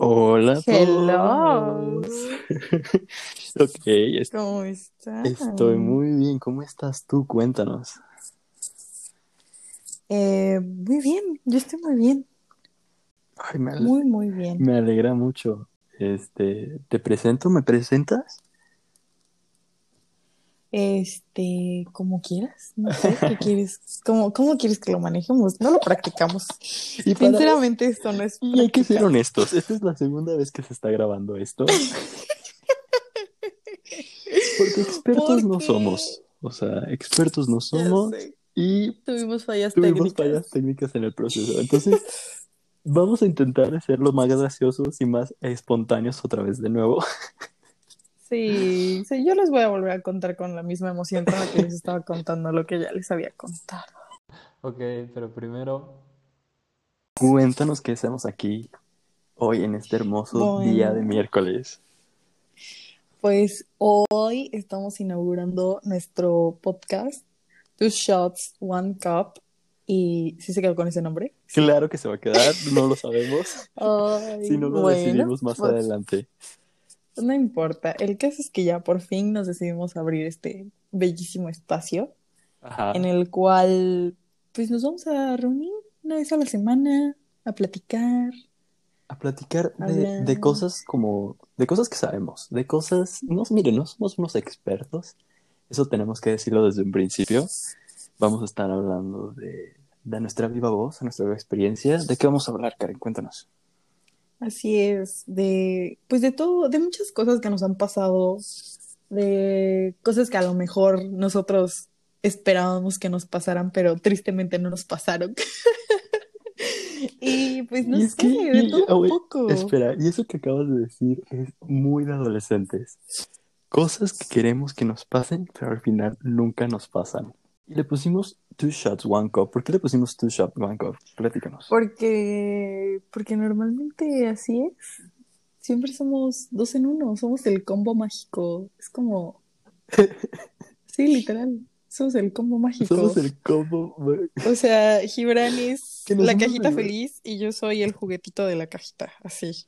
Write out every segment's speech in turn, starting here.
Hola Hello. ok, est- ¿Cómo estás? estoy muy bien. ¿Cómo estás tú? Cuéntanos. Eh, muy bien, yo estoy muy bien, Ay, me, muy, muy bien. me alegra mucho. Este, ¿te presento? ¿Me presentas? Este, como quieras, no sé, ¿qué quieres? ¿Cómo, cómo quieres que lo manejemos? No lo practicamos. Y para- Sinceramente, esto no es Y hay que ser honestos. Esta es la segunda vez que se está grabando esto. Porque expertos no somos. O sea, expertos no somos. Y Tuvimos fallas tuvimos técnicas. fallas técnicas en el proceso. Entonces, vamos a intentar ser lo más graciosos y más espontáneos otra vez de nuevo. Sí, sí, yo les voy a volver a contar con la misma emoción con la que les estaba contando lo que ya les había contado. Ok, pero primero, cuéntanos qué hacemos aquí hoy en este hermoso Bueno. día de miércoles. Pues hoy estamos inaugurando nuestro podcast, Two Shots, One Cup. ¿Y si se quedó con ese nombre? Claro que se va a quedar, no lo sabemos. Ay, Si no lo bueno, decidimos más pues, adelante. No importa. El caso es que ya por fin nos decidimos abrir este bellísimo espacio Ajá. en el cual pues nos vamos a reunir una vez a la semana a platicar. A platicar de cosas como, de cosas que sabemos, de cosas, no, miren, no somos unos expertos, eso tenemos que decirlo desde un principio. Vamos a estar hablando de, de nuestra viva voz, de nuestra viva experiencia. ¿De qué vamos a hablar, Karen? Cuéntanos. Así es, de pues de todo, de muchas cosas que nos han pasado, de cosas que a lo mejor nosotros esperábamos que nos pasaran, pero tristemente no nos pasaron. Y pues no Y es sé, que- de y- todo ah, un poco. Espera, y eso que acabas de decir es muy de adolescentes. Cosas que queremos que nos pasen, pero al final nunca nos pasan. Y le pusimos two shots, one cup. ¿Por qué le pusimos two shots, one cup? Platícanos. Porque, porque normalmente así es. Siempre somos dos en uno, somos el combo mágico. Es como, sí, literal, somos el combo mágico. Somos el combo. O sea, Gibran es la cajita el- feliz y yo soy el juguetito de la cajita, así.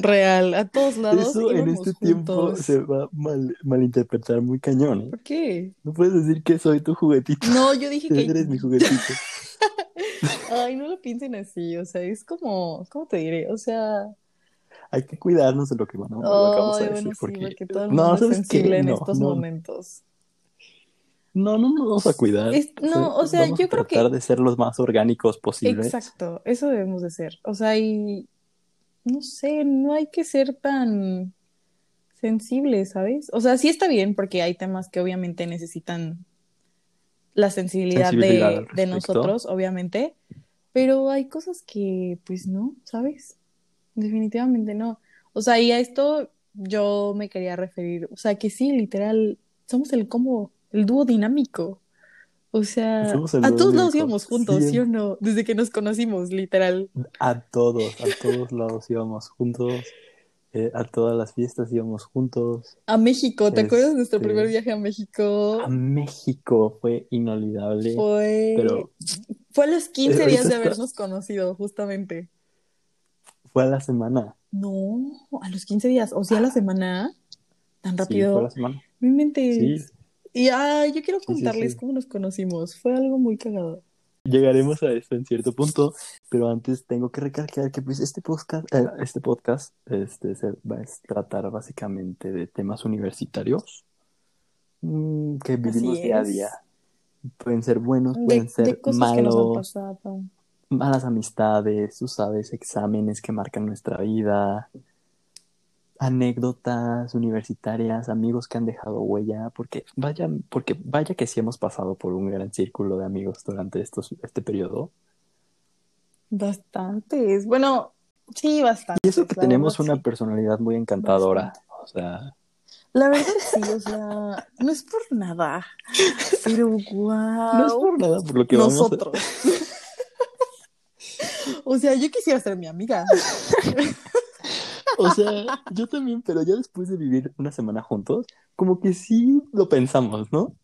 Real, a todos lados Eso en este tiempo se va a mal, malinterpretar muy cañón, ¿eh? ¿Por qué? No puedes decir que soy tu juguetito. No, yo dije que... Eres mi juguetito. Ay, no lo piensen así, o sea, es como, ¿cómo te diré? O sea, Hay que cuidarnos de lo que, bueno, lo que vamos a decir. bueno, sí, porque... porque todo el No, es sensible en No, estos no. momentos. No, no nos vamos a cuidar. Es- no, o sea, yo creo que- tratar de ser los más orgánicos posibles. Exacto, eso debemos de ser. O sea, y no sé, no hay que ser tan sensibles, ¿sabes? O sea, sí está bien porque hay temas que obviamente necesitan la sensibilidad, Sensibilidad de, de nosotros, obviamente, pero hay cosas que, pues no, ¿sabes? Definitivamente no. O sea, y a esto yo me quería referir, o sea, que sí, literal, somos el combo, el dúo dinámico. O sea, a todos lados íbamos juntos, ¿sí o no? Desde que nos conocimos, literal. A todos, a todos lados íbamos juntos. eh, a todas las fiestas íbamos juntos. A México, ¿te acuerdas de nuestro Este, primer viaje a México? A México fue inolvidable. Fue, Pero fue a los 15 Eh, días de habernos conocido, justamente. fue a la semana. No, a los 15 días, o sea, a la semana, tan Sí, fue a rápido. la semana. No inventes. Sí. Y ay, yo quiero contarles sí. cómo nos conocimos. Fue algo muy cagado. Llegaremos a eso en cierto punto, pero antes tengo que recalcar que pues este podcast, eh, este podcast este, se va a tratar básicamente de temas universitarios mm, que vivimos día a día. Pueden ser buenos, De, pueden de ser cosas que nos han malos, pasado. malas amistades, tú sabes, exámenes que marcan nuestra vida, anécdotas universitarias, amigos que han dejado huella, porque vaya, porque vaya que sí hemos pasado por un gran círculo de amigos durante estos, este periodo. Bastantes. Bueno, sí, bastantes. Y eso que tenemos verdad, una sí. personalidad muy encantadora. O sea, La verdad sí, o sea, no es por nada, pero wow. no es por nada por lo que vamos a... Nosotros. O sea, yo quisiera ser mi amiga. O sea, yo también, pero ya después de vivir una semana juntos, como que sí lo pensamos, ¿no?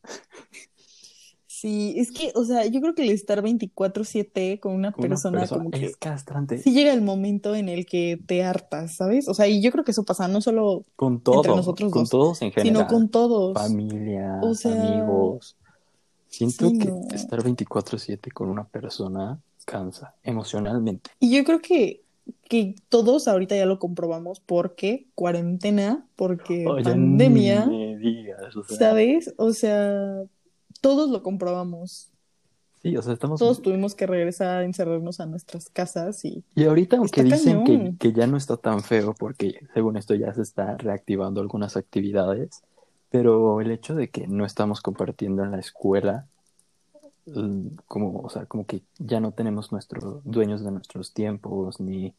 Sí, es que, o sea, yo creo que el estar 24/7 con una Con una persona persona como que es castrante. sí llega el momento en el que te hartas, ¿sabes? O sea, y yo creo que eso pasa no solo Con todo, nosotros con dos, todos en sino general. con todos. Familia, O sea, amigos. Siento sí, que no. estar 24/7 con una persona cansa emocionalmente. Y yo creo que, que todos ahorita ya lo comprobamos porque cuarentena, porque Oye, pandemia, ni me digas, o sea, ¿sabes? O sea, todos lo comprobamos. sí, o sea, estamos... Todos tuvimos que regresar a encerrarnos a nuestras casas y Y ahorita, aunque Está dicen que, que ya no está tan feo, porque según esto ya se está reactivando algunas actividades, pero el hecho de que no estamos compartiendo en la escuela, como, o sea, como que ya no tenemos nuestros dueños de nuestros tiempos, ni,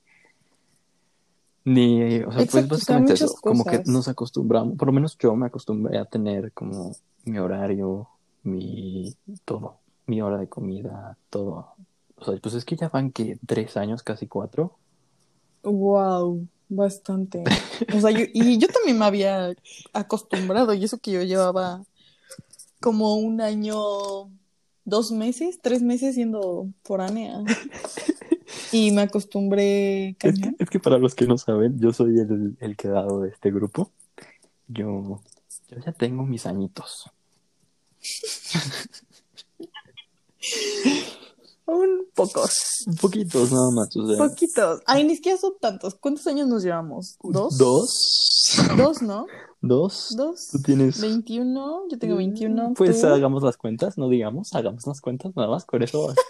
ni, o sea, pues Exacto, básicamente eso, como que nos acostumbramos, por lo menos yo me acostumbré a tener como mi horario, mi todo, mi hora de comida, todo. O sea, pues es que ya van que tres años, casi cuatro. wow, bastante. O sea, yo, y yo también me había acostumbrado, y eso que yo llevaba como un año, dos meses, tres meses siendo foránea. Y me acostumbré Es que, es que para los que no saben, yo soy el, el quedado de este grupo. Yo, yo ya tengo mis añitos. Un pocos, poquitos nada más, o sea. poquitos. Ay, ni siquiera son tantos. ¿Cuántos años nos llevamos? ¿Dos? ¿Dos? Dos, ¿no? ¿Dos? Dos. Tú tienes. 21, yo tengo 21. Pues ¿tú? hagamos las cuentas, no digamos, hagamos las cuentas, nada más, con eso.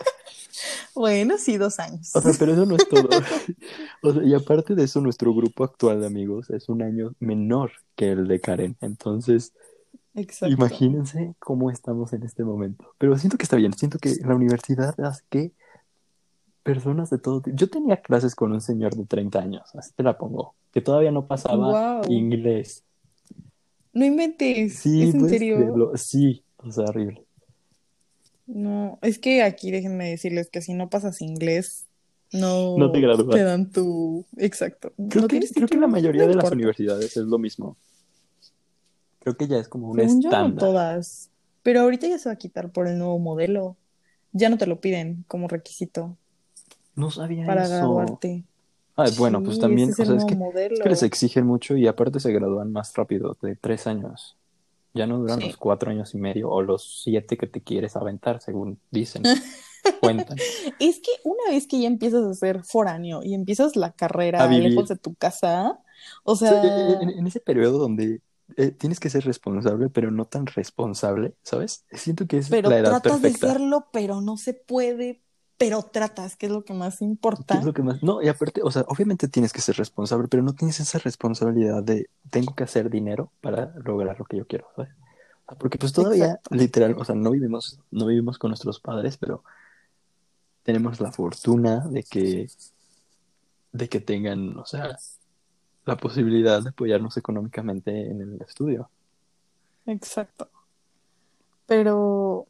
Bueno, sí, dos años. O sea, pero eso no es todo. O sea, y aparte de eso, nuestro grupo actual de amigos es un año menor que el de Karen. Entonces, Exacto. Imagínense cómo estamos en este momento. Pero siento que está bien. Siento que la universidad hace que personas de todo tipo. Yo tenía clases con un señor de 30 años, así te la pongo, que todavía no pasaba Wow. inglés. No inventes. Sí, ¿Es en serio? Sí, o sea, horrible. No, es que aquí déjenme decirles que si no pasas inglés, no No te te dan tu... Exacto. Creo No que, creo que la mayoría no de las universidades es lo mismo. Creo que ya es como un Según yo, no estándar. todas. Pero ahorita ya se va a quitar por el nuevo modelo. Ya no te lo piden como requisito No sabía para eso. graduarte. Ah, bueno, pues Sí, también, o sea, es que, es modelo. que les exigen mucho y aparte se gradúan más rápido, de tres años. Ya no duran Sí. los cuatro años y medio o los siete que te quieres aventar, según dicen, cuentan. Es que una vez que ya empiezas a ser foráneo y empiezas la carrera lejos de tu casa, o sea, sea, en, en ese periodo donde eh, tienes que ser responsable, pero no tan responsable, ¿sabes? Siento que es pero la edad tratas de serlo, pero no se puede, pero tratas, que es lo que más ¿Qué importa. es lo que más? No, y aparte, o sea, obviamente tienes que ser responsable, pero no tienes esa responsabilidad de tengo que hacer dinero para lograr lo que yo quiero, ¿sabes? Porque pues todavía, Exacto. literal, o sea, no vivimos, no vivimos con nuestros padres, pero tenemos la fortuna de que, de que tengan, o sea, la posibilidad de apoyarnos económicamente en el estudio. Exacto. Pero,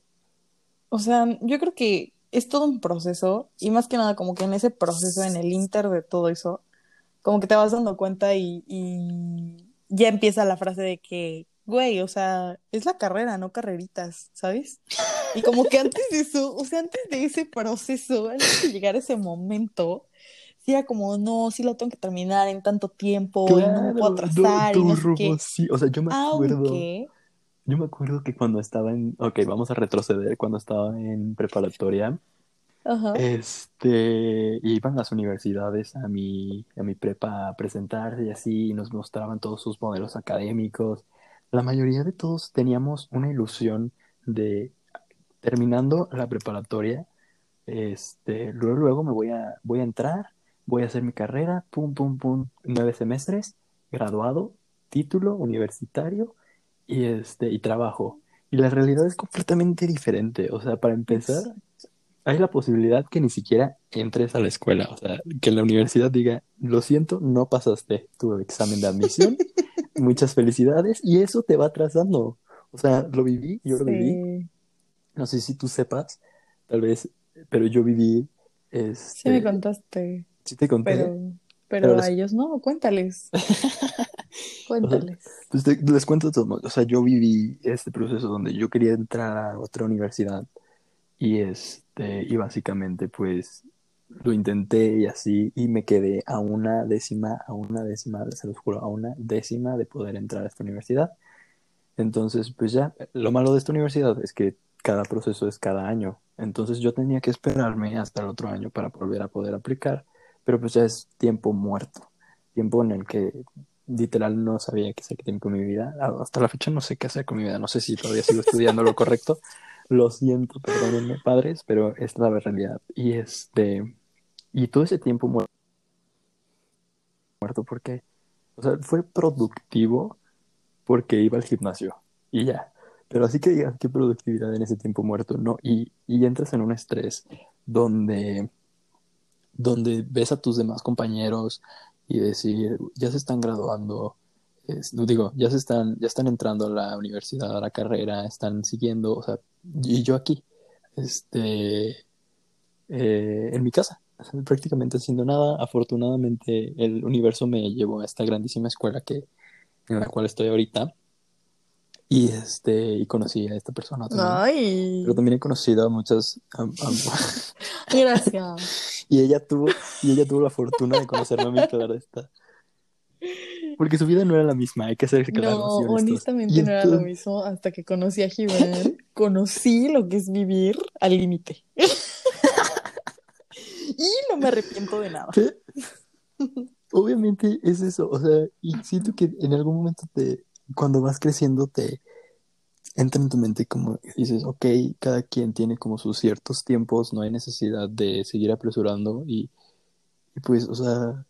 o sea, yo creo que es todo un proceso y más que nada como que en ese proceso, en el inter de todo eso, como que te vas dando cuenta y, y ya empieza la frase de que, güey, o sea, es la carrera, no carreritas, ¿sabes? Y como que antes de eso, o sea, antes de ese proceso, antes de llegar a ese momento, sí era como, no, sí lo tengo que terminar en tanto tiempo y no me puedo Claro, atrasar y no sé rumbo, qué. sí, o sea, yo me acuerdo. Aunque, Yo me acuerdo que cuando estaba en, ok, vamos a retroceder, cuando estaba en preparatoria, ajá. este, iban las universidades a mi, a mi prepa a presentarse y así, y nos mostraban todos sus modelos académicos. La mayoría de todos teníamos una ilusión de, terminando la preparatoria, este, luego, luego me voy a, voy a entrar, voy a hacer mi carrera, pum, pum, pum, nueve semestres, graduado, título universitario y este y trabajo. Y la realidad es completamente diferente. O sea, para empezar, hay la posibilidad que ni siquiera entres a la escuela. O sea, que la universidad diga, lo siento, no pasaste tu examen de admisión. Muchas felicidades. Y eso te va atrasando. O sea, lo viví, yo lo viví. No sé si tú sepas, tal vez, pero yo viví, sí me este, contaste, sí te conté. pero, Pero a ellos no, cuéntales. Cuéntales. Pues te- les cuento todo. O sea, yo viví este proceso donde yo quería entrar a otra universidad y este, y básicamente pues lo intenté y así, y me quedé a una décima, a una décima, se los juro, a una décima de poder entrar a esta universidad. Entonces, pues ya, lo malo de esta universidad es que cada proceso es cada año. Entonces yo tenía que esperarme hasta el otro año para volver a poder aplicar, pero pues ya es tiempo muerto, tiempo en el que literal no sabía qué hacer con mi vida. Hasta la fecha no sé qué hacer con mi vida, no sé si todavía sigo estudiando lo correcto. Lo siento, perdónenme, padres, pero es la realidad. Y este, y todo ese tiempo muerto, muerto porque, o sea, fue productivo porque iba al gimnasio y ya. Pero así que digas qué productividad en ese tiempo muerto, ¿no? Y, y entras en un estrés donde, donde ves a tus demás compañeros y decir, ya se están graduando, es- digo, ya se están, ya están entrando a la universidad, a la carrera, están siguiendo, o sea, y yo aquí, este, eh, en mi casa, prácticamente haciendo nada. Afortunadamente, el universo me llevó a esta grandísima escuela que, en la cual estoy ahorita. Y este, y conocí a esta persona también. Ay, Pero también he conocido a muchas, a- a- gracias. y ella tuvo, y ella tuvo la fortuna de conocerme a mí, claro está. Porque su vida no era la misma, hay que ser claros No, honestamente no era lo mismo hasta que conocí a Gibran. Conocí lo que es vivir al límite. Y no me arrepiento de nada. ¿Qué? Obviamente es eso, o sea, y siento que en algún momento te, cuando vas creciendo, te entra en tu mente como dices, ok, cada quien tiene como sus ciertos tiempos, no hay necesidad de seguir apresurando y, y pues, o sea,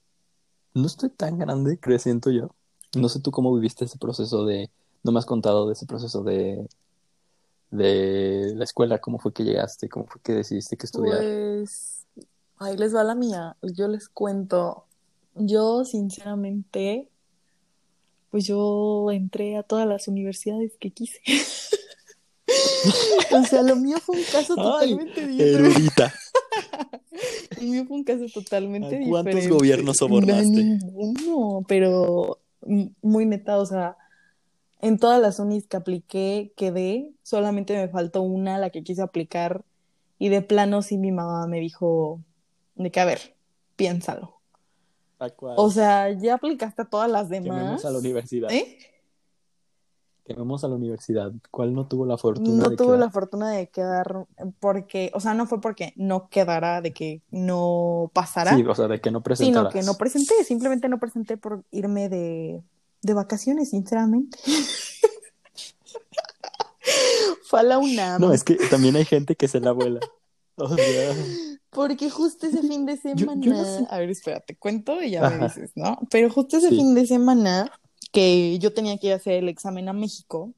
no estoy tan grande, creo, siento yo. No sé tú cómo viviste ese proceso de, no me has contado de ese proceso de, de la escuela, cómo fue que llegaste, cómo fue que decidiste que estudiar. Pues, ahí les va la mía. Yo les cuento. Yo, sinceramente, pues yo entré a todas las universidades que quise. O sea, lo mío fue un caso Ay, totalmente diferente. Erudita. Mío fue un caso totalmente ¿A cuántos diferente. gobiernos sobornaste? Ninguno, pero muy neta, o sea, en todas las unis que apliqué quedé, solamente me faltó una, la que quise aplicar, y de plano sí mi mamá me dijo de que, a ver, piénsalo. ¿A cuál? O sea, ya aplicaste a todas las demás. Quememos a la universidad. ¿Eh? Quememos a la universidad. ¿Cuál no tuvo la fortuna No de quedar? la fortuna de quedar porque, o sea, no fue porque no quedara, de que no pasara. Sí, o sea, de que no sino presentaras. que no presenté, simplemente no presenté por irme de, de vacaciones, sinceramente. Fue a la UNAM. No, es que también hay gente que se la vuela. O sea, Porque justo ese fin de yo semana. no sé. A ver, espérate, cuento y ya me dices, ¿no? Pero justo ese Sí. fin de semana que yo tenía que ir a hacer el examen a México,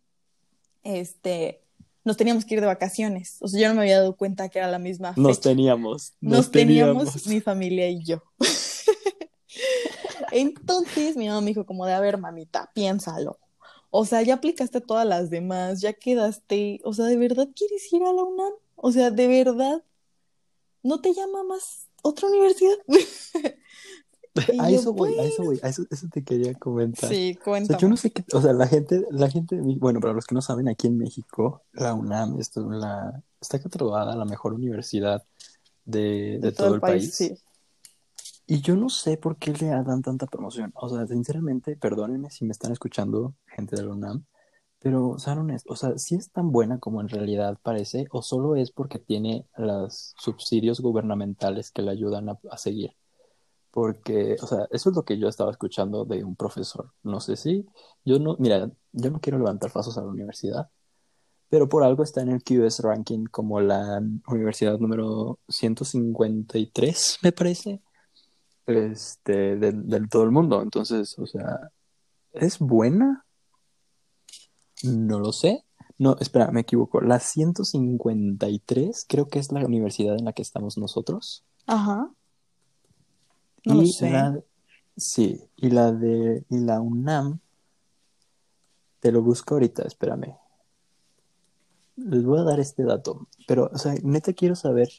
este, nos teníamos que ir de vacaciones. O sea, yo no me había dado cuenta que era la misma nos teníamos. Nos, Nos teníamos, teníamos. mi familia y yo. Entonces mi mamá me dijo como de, a ver, mamita, piénsalo. O sea, ya aplicaste todas las demás, ya quedaste, o sea, ¿de verdad quieres ir a la UNAM? O sea, ¿de verdad no te llama más otra universidad? A eso voy, a eso voy, a eso, eso te quería comentar. Sí, O sea, cuéntame. yo no sé qué, o sea, la gente, la gente, bueno, para los que no saben, aquí en México, la UNAM esto la, está catalogada la mejor universidad de, de todo el país. sí. Y yo no sé por qué le dan tanta promoción. O sea, sinceramente, perdónenme si me están escuchando gente de la UNAM, pero sean honestos, o sea, si es tan buena como en realidad parece, o solo es porque tiene los subsidios gubernamentales que le ayudan a, a seguir. Porque, o sea, eso es lo que yo estaba escuchando de un profesor. No sé si, yo no, mira, yo no quiero levantar pasos a la universidad, pero por algo está en el QS ranking como la universidad número 153, me parece este, del, del todo el mundo. Entonces, o sea, ¿es buena? No lo sé. No, espera, me equivoco. La 153 creo que es la universidad en la que estamos nosotros. Ajá. No lo y sé. la, sí, y la de, y la UNAM, te lo busco ahorita, espérame. Les voy a dar este dato, pero, o sea, neta quiero saber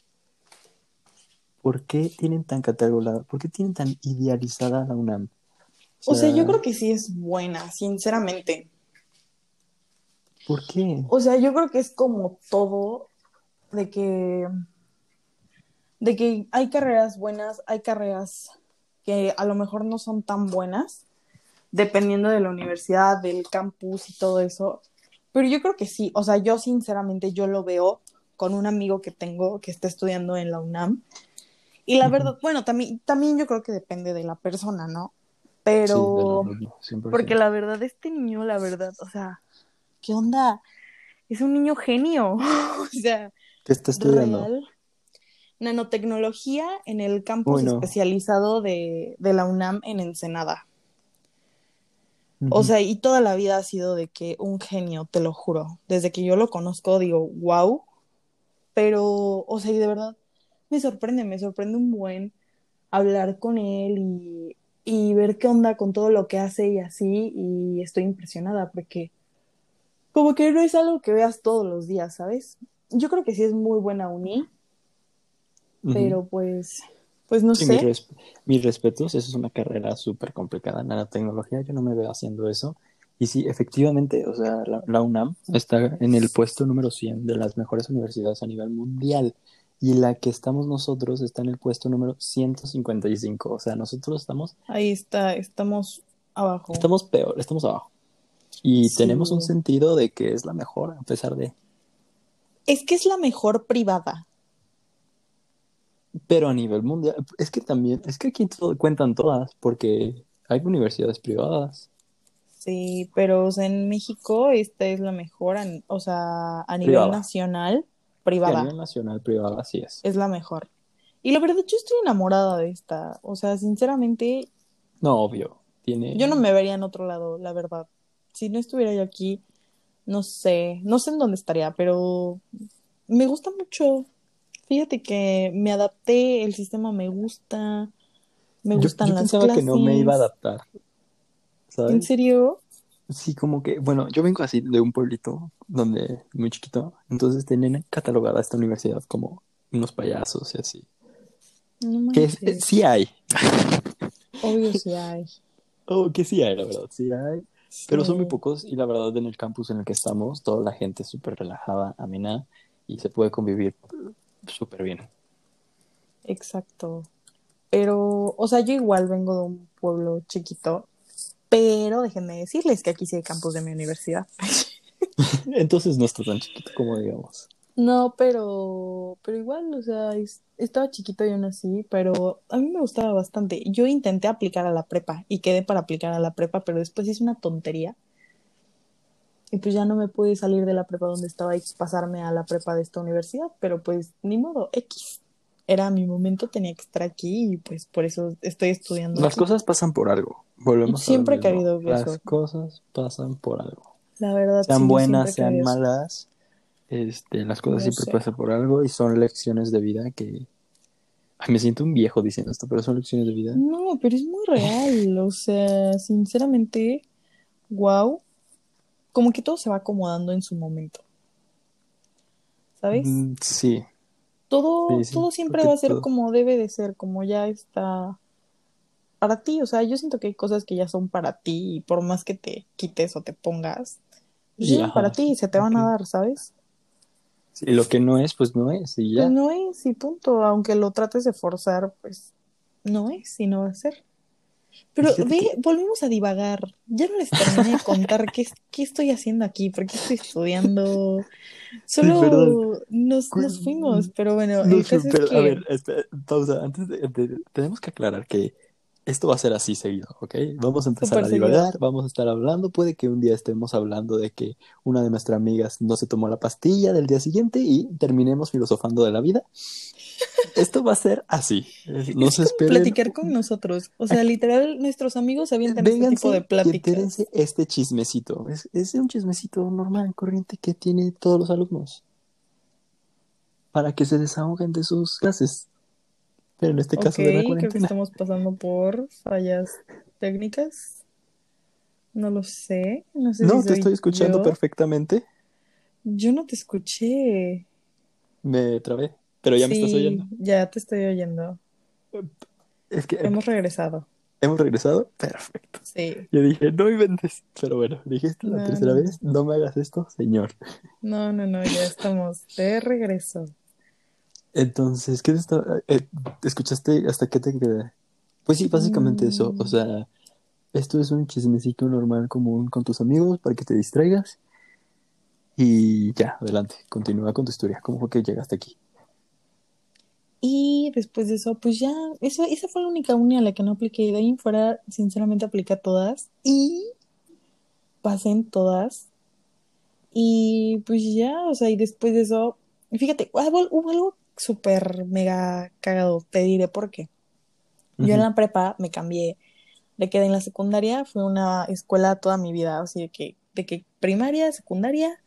por qué tienen tan catalogada, por qué tienen tan idealizada la UNAM. O sea, yo creo que sí es buena, sinceramente. ¿Por qué? O sea, yo creo que es como todo de que de que hay carreras buenas, hay carreras que a lo mejor no son tan buenas, dependiendo de la universidad, del campus y todo eso. Pero yo creo que sí, o sea, yo sinceramente yo lo veo con un amigo que tengo que está estudiando en la UNAM. Y la verdad, bueno, también, también yo creo que depende de la persona, ¿no? Pero, Sí, de la- 100%. porque la verdad, este niño, la verdad, o sea, ¿qué onda? Es un niño genio, o sea, ¿Qué está estudiando? real. Nanotecnología en el campus especializado de, de la UNAM en Ensenada. O sea, y toda la vida ha sido de que un genio, te lo juro. Desde que yo lo conozco, digo, wow. Pero, o sea, y de verdad, me sorprende, me sorprende un buen hablar con él y, y ver qué onda con todo lo que hace y así. Y estoy impresionada porque como que no es algo que veas todos los días, ¿sabes? Yo creo que sí es muy buena uni, Pero pues, pues no Sí, sé. mis, res- mis respetos, eso es una carrera súper complicada. Nanotecnología, yo no me veo haciendo eso. Y sí, efectivamente, o sea, la, la UNAM está en el puesto número 100 de las mejores universidades a nivel mundial. Y la que estamos nosotros está en el puesto número 155. O sea, nosotros estamos, Ahí está, estamos abajo. estamos peor, estamos abajo. Y Sí. tenemos un sentido de que es la mejor, a pesar de... Es que es la mejor privada. Pero a nivel mundial, es que también, es que aquí todo- cuentan todas, porque hay universidades privadas. Sí, pero o sea, en México esta es la mejor, o sea, a nivel Privada. nacional, Sí, a privada, nivel nacional privada, así es. es la mejor. Y la verdad, yo estoy enamorada de esta. O sea, sinceramente, No, obvio. Tiene. yo no me vería en otro lado, la verdad. Si no estuviera yo aquí, no sé, no sé en dónde estaría, pero me gusta mucho. Fíjate que me adapté, el sistema me gusta, me Yo- gustan yo, las pensaba que no me iba a clases. adaptar. ¿En ¿Sabes? serio? Sí, como que, bueno, yo vengo así de un pueblito donde muy chiquito, entonces tenían catalogada esta universidad como unos payasos y así. No Que es- manches. sí hay, Obvio sí hay. oh, que sí hay, la verdad, sí hay, pero son muy Sí. pocos y la verdad en el campus en el que estamos, toda la gente es súper relajada, amena y se puede convivir súper bien. Exacto. Pero, o sea, yo igual vengo de un pueblo chiquito, pero déjenme decirles que aquí sí hay campus de mi universidad. Entonces no está tan chiquito como digamos. No, pero, pero igual, o sea, es- estaba chiquito y aún así, pero a mí me gustaba bastante. Yo intenté aplicar a la prepa y quedé para aplicar a la prepa, pero después hice una tontería. Y pues ya no me pude salir de la prepa donde estaba y pasarme a la prepa de esta universidad, pero pues ni modo, X. Era mi momento, tenía que estar aquí y pues por eso estoy estudiando Las aquí. cosas pasan por algo. Volvemos a Siempre he mismo. querido Las eso. cosas pasan por algo. La verdad, Sean sí, buenas, he sean malas, este, las cosas No siempre sé. pasan por algo y son lecciones de vida que... Ay, me siento un viejo diciendo esto, pero son lecciones de vida. No, pero es muy real, o sea, sinceramente, wow, como que todo se va acomodando en su momento, ¿sabes? Mm, sí, Todo, sí, sí, todo siempre va a ser todo- como debe de ser, como ya está para ti, o sea, yo siento que hay cosas que ya son para ti y por más que te quites o te pongas, pues ya son para ti se te van a dar, ¿sabes? Sí, lo que no es, pues no es y ya. Pues no es y punto, aunque lo trates de forzar, pues no es y no va a ser. Pero Fíjate ve, que- volvemos a divagar. Ya no les terminé de contar qué, es- qué estoy haciendo aquí, por qué estoy estudiando. Solo nos, nos fuimos, pero bueno, No el es que a ver, espera, pausa. Antes de, de- tenemos que aclarar que esto va a ser así seguido, ¿ok? Vamos a empezar a seguido. divagar, vamos a estar hablando. Puede que un día estemos hablando de que una de nuestras amigas no se tomó la pastilla del día siguiente y terminemos filosofando de la vida. Esto va a ser así. No es se esperen. platicar con nosotros. O sea, literal, nuestros amigos avientan este tipo Vénganse de y pláticas. entérense este chismecito. Es, es un chismecito normal, corriente que tiene todos los alumnos. Para que se desahoguen de sus clases. Pero en este caso de la Ok, creo que cuarentena. estamos pasando por fallas técnicas. No lo sé. No sé No, si te estoy escuchando yo. perfectamente. Yo no te escuché. Me trabé. Pero ya me estás Sí, oyendo. ya te estoy oyendo. Es que Hemos regresado. ¿Hemos regresado? Perfecto. Sí. Yo dije, no inventes. Pero bueno, dije, es la No, tercera no. vez, no me hagas esto, señor. No, no, no, ya estamos de regreso. Entonces, ¿qué te está- eh, ¿Escuchaste hasta qué te quedé? Pues sí, básicamente eso. O Mm. sea, esto es un chismecito normal común con tus amigos para que te distraigas. Y ya, adelante, continúa con tu historia. ¿Cómo fue que llegaste aquí? Y después de eso, pues ya, eso, esa fue la única uni a la que no apliqué. De ahí en fuera, sinceramente, apliqué a todas. Y pasé en todas. Y pues ya, o sea, y después de eso, fíjate, hubo, hubo algo súper mega cagado. Te diré por qué. Yo en la prepa me cambié. De que en la secundaria fue una escuela toda mi vida. O sea, de que, de que primaria, secundaria,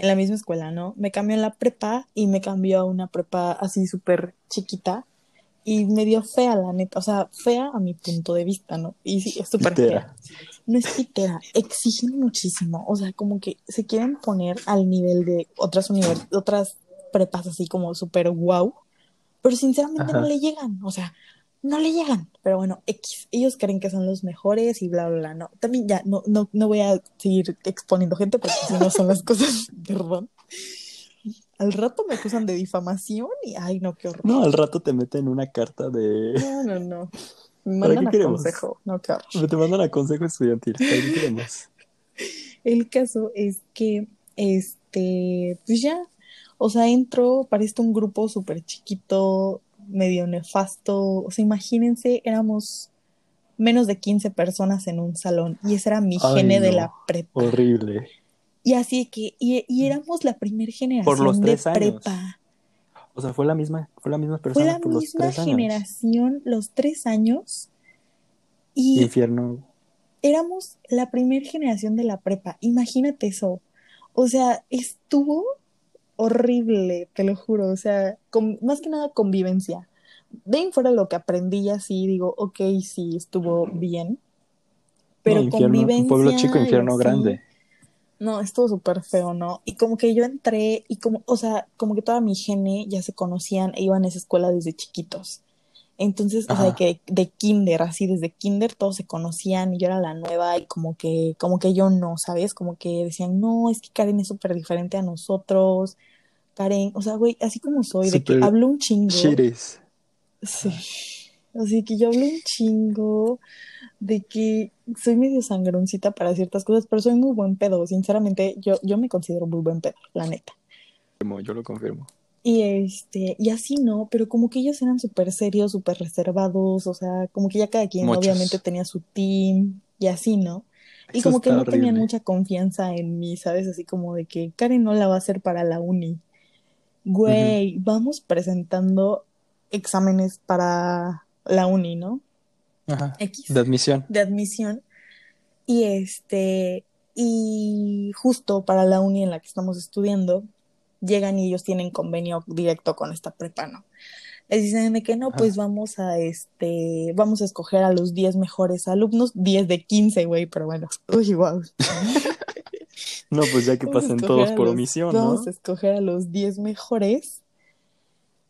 en la misma escuela, ¿no? Me cambió en la prepa y me cambió a una prepa así súper chiquita y medio fea, la neta. O sea, fea a mi punto de vista, ¿no? Y sí, es súper fea. No es pitera, exigen muchísimo. O sea, como que se quieren poner al nivel de otras univers otras prepas así como súper wow. Pero sinceramente no le llegan. O sea, no le llegan. Pero bueno, X. Ellos creen que son los mejores y bla, bla, bla. No, también ya, no, no, no voy a seguir exponiendo gente porque si no son las cosas, perdón. Al rato me acusan de difamación y, ay, no, qué horror. No, al rato te meten una carta de... No, no, no. Me ¿Para mandan qué a queremos? consejo. No, qué horror. Te mandan a consejo estudiantil. ¿Para qué queremos? El caso es que, este, pues ya, o sea, entro, parece un grupo súper chiquito, medio nefasto, o sea, imagínense, éramos menos de 15 personas en un salón y ese era mi Ay, gene de la prepa. Horrible. Y así que, y, y éramos la primera generación los de tres años. prepa. O sea, fue la misma, fue la misma Fue persona la por los misma tres años. generación, los tres años, y Infierno. éramos la primera generación de la prepa. Imagínate eso. O sea, estuvo horrible, te lo juro. O sea, con- más que nada convivencia. De ahí fuera lo que aprendí así, digo, ok, sí, estuvo bien. Pero No, infierno, convivencia. un pueblo chico, infierno así, grande. No, estuvo súper feo, ¿no? Y como que yo entré y como, o sea, como que toda mi gene ya se conocían e iban a esa escuela desde chiquitos. Entonces, o sea, que de kinder, así desde kinder todos se conocían y yo era la nueva y como que, como que yo no, ¿sabes? Como que decían, no, es que Karen es súper diferente a nosotros. Karen, o sea, güey, así como soy, de que hablo un chingo. Chiris. Sí. Así que yo hablo un chingo de que soy medio sangroncita para ciertas cosas, pero soy muy buen pedo. Sinceramente, yo, yo me considero muy buen pedo, la neta. Yo lo confirmo. Y este, y así no, pero como que ellos eran súper serios, súper reservados, o sea, como que ya cada quien Muchos. obviamente tenía su team y así, ¿no? Y Eso como que no tenían mucha confianza en mí, ¿sabes? Así como de que Karen no la va a hacer para la uni. Güey, vamos presentando exámenes para la uni, ¿no? Ajá. X De admisión. de admisión. Y este, y justo para la uni en la que estamos estudiando, llegan y ellos tienen convenio directo con esta prepa, ¿no? Les dicen de que no, Ajá. pues vamos a este, vamos a escoger a los 10 mejores alumnos, 10 de 15, güey, pero bueno, uy, wow. No, pues ya que Vamos pasen todos por los- omisión, ¿no? Vamos a escoger a los 10 mejores,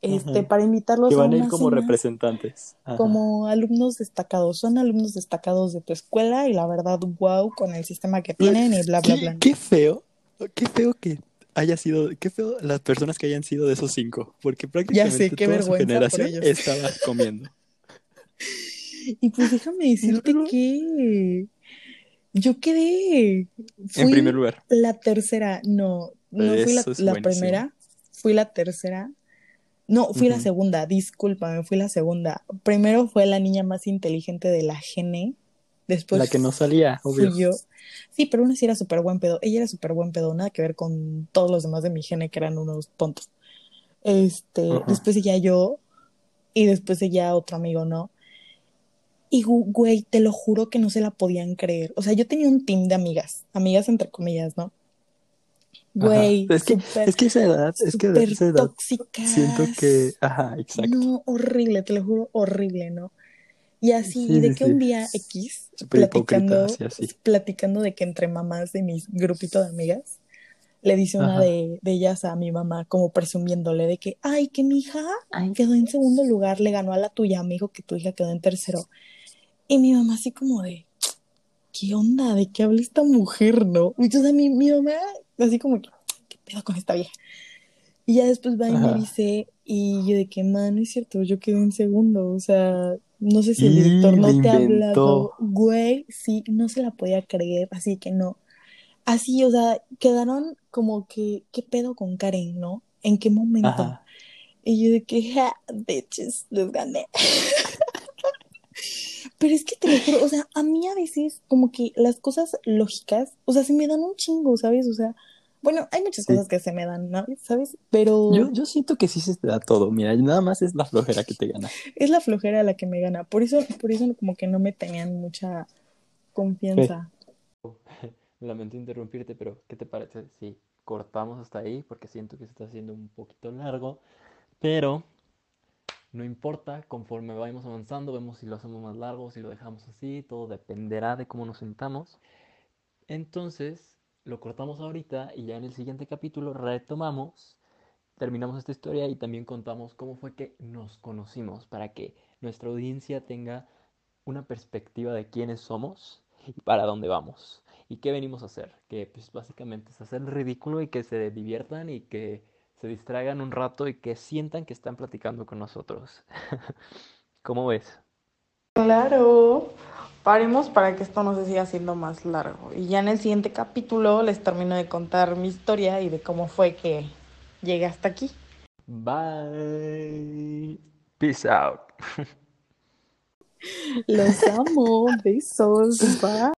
este, Ajá. para invitarlos Que a van a ir como cena representantes. Ajá. como alumnos destacados. Son alumnos destacados de tu escuela y la verdad, wow, con el sistema que tienen y bla, bla, bla. qué feo, qué feo que haya sido, qué feo las personas que hayan sido de esos cinco, porque prácticamente qué toda su generación estaba comiendo. Y pues déjame decirte que yo quedé, En fui primer lugar. la tercera, no, no fui la, primera, fui la tercera. No, fui la segunda, discúlpame, fui la segunda. Primero fue la niña más inteligente de la gene, después la que no salía, obvio. fui yo. Sí, pero una sí era súper buen pedo. Ella era súper buen pedo, nada que ver con todos los demás de mi gene que eran unos tontos. Este, después ella yo y después ella otro amigo, ¿no? Y güey, te lo juro que no se la podían creer. O sea, yo tenía un team de amigas, amigas entre comillas, ¿no? Güey. Es que, súper, es que esa edad, es que de esa edad tóxicas. siento que, ajá, exacto. No, horrible, te lo juro, horrible, ¿no? Y así, Sí, de sí, que sí. un día X, platicando, así. platicando de que entre mamás de mi grupito de amigas, le dice una de, de ellas a mi mamá, como presumiéndole de que, ay, que mi hija quedó en segundo lugar, le ganó a la tuya, me dijo que tu hija quedó en tercero. Y mi mamá así como de, ¿qué onda? ¿De qué habla esta mujer, no? Y entonces a mi, mi mamá así como que, ¿qué pedo con esta vieja? Y ya después va y me Ajá. dice, y yo de que, man, no es cierto, yo quedé en segundo, o sea, no sé si el Y director no te ha hablado, güey, sí, no se la podía creer, así que no. Así, o sea, quedaron como que, ¿qué pedo con Karen, no? ¿En qué momento? Ajá. Y yo de que, ja, bitches, les gané. Pero es que te lo juro, o sea, a mí a veces como que las cosas lógicas, o sea, se me dan un chingo, ¿sabes? O sea, bueno, hay muchas Sí. cosas que se me dan, ¿no? ¿Sabes? Pero Yo, yo siento que sí se te da todo. Mira, nada más es la flojera que te gana. es la flojera la que me gana. Por eso, por eso como que no me tenían mucha confianza. Lamento interrumpirte, pero ¿qué te parece si cortamos hasta ahí? Porque siento que se está haciendo un poquito largo. Pero no importa, conforme vayamos avanzando, vemos si lo hacemos más largo, si lo dejamos así, todo dependerá de cómo nos sentamos. Entonces, lo cortamos ahorita y ya en el siguiente capítulo retomamos, terminamos esta historia y también contamos cómo fue que nos conocimos para que nuestra audiencia tenga una perspectiva de quiénes somos y para dónde vamos y qué venimos a hacer, que pues básicamente es hacer ridículo y que se diviertan y que se distraigan un rato y que sientan que están platicando con nosotros. ¿Cómo ves? Claro. Paremos para que esto no se siga haciendo más largo. Y ya en el siguiente capítulo les termino de contar mi historia y de cómo fue que llegué hasta aquí. Bye. Peace out. Los amo. Besos. Bye.